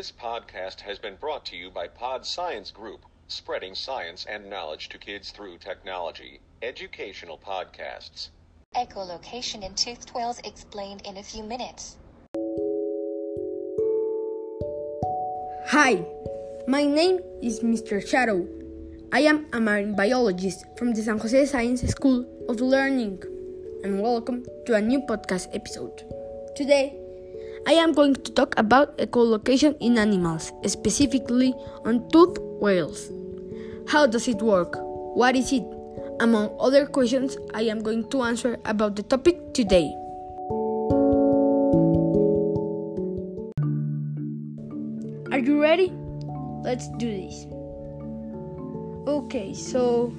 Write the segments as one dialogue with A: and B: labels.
A: This podcast has been brought to you by Pod Science Group, spreading science and knowledge to kids through technology. Educational podcasts.
B: Echolocation in toothed whales explained in a few minutes.
C: Hi, my name is Mr. Shadow. I am a marine biologist from the San Jose Science School of Learning, and welcome to a new podcast episode. Today, I am going to talk about echolocation in animals, specifically on toothed whales. How does it work? What is it? Among other questions, I am going to answer about the topic today. Are you ready? Let's do this. Okay, so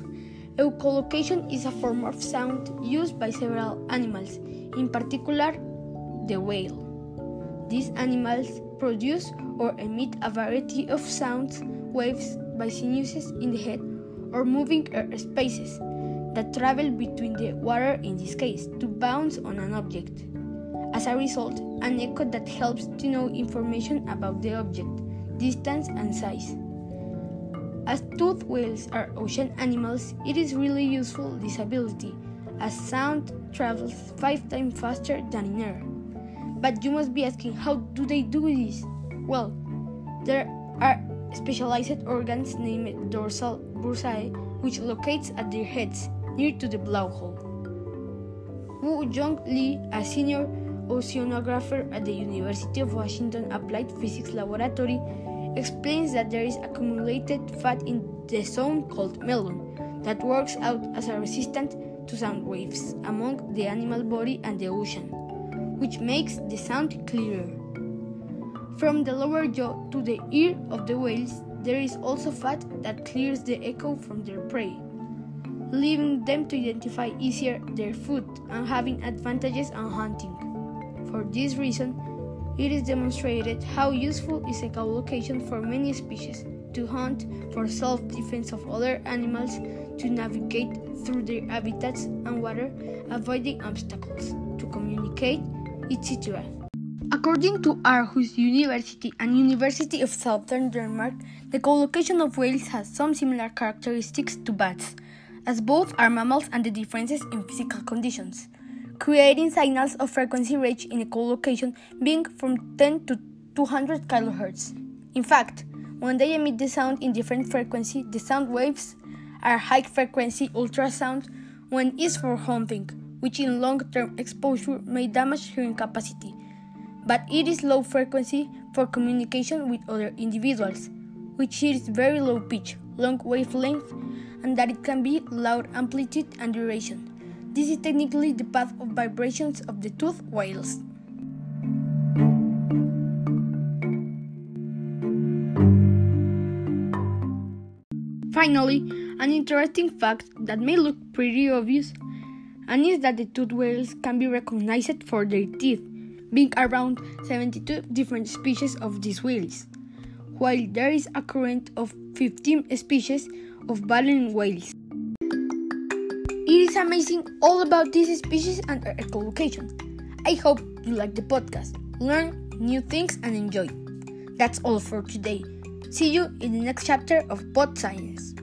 C: echolocation is a form of sound used by several animals, in particular the whale. These animals produce or emit a variety of sounds waves by sinuses in the head or moving air spaces that travel between the water in this case to bounce on an object. As a result, an echo that helps to know information about the object, distance, and size. As toothed whales are ocean animals, it is really useful this ability, as sound travels five times faster than in air. But you must be asking, how do they do this? Well, there are specialized organs named dorsal bursae, which locates at their heads, near to the blowhole. Wu Jung Lee, a senior oceanographer at the University of Washington Applied Physics Laboratory, explains that there is accumulated fat in the zone called melon that works out as a resistant to sound waves among the animal body and the ocean, which makes the sound clearer. From the lower jaw to the ear of the whales, there is also fat that clears the echo from their prey, leaving them to identify easier their food and having advantages on hunting. For this reason, it is demonstrated how useful is echolocation for many species to hunt, for self defense of other animals, to navigate through their habitats and water, avoiding obstacles, to communicate, etc. According to Aarhus University and University of Southern Denmark, the echolocation of whales has some similar characteristics to bats, as both are mammals and the differences in physical conditions creating signals of frequency range in echolocation being from 10 to 200 kHz. In fact, when they emit the sound in different frequency, the sound waves are high frequency ultrasound when is for hunting, which in long-term exposure may damage hearing capacity. But it is low frequency for communication with other individuals, which is very low pitch, long wavelength, and that it can be loud amplitude and duration. This is technically the path of vibrations of the tooth whales. Finally, an interesting fact that may look pretty obvious and is that the toothed whales can be recognized for their teeth, being around 72 different species of these whales, while there is a current of 15 species of baleen whales. It is amazing all about these species and their echolocation. I hope you like the podcast, learn new things, and enjoy. That's all for today. See you in the next chapter of Pod Science.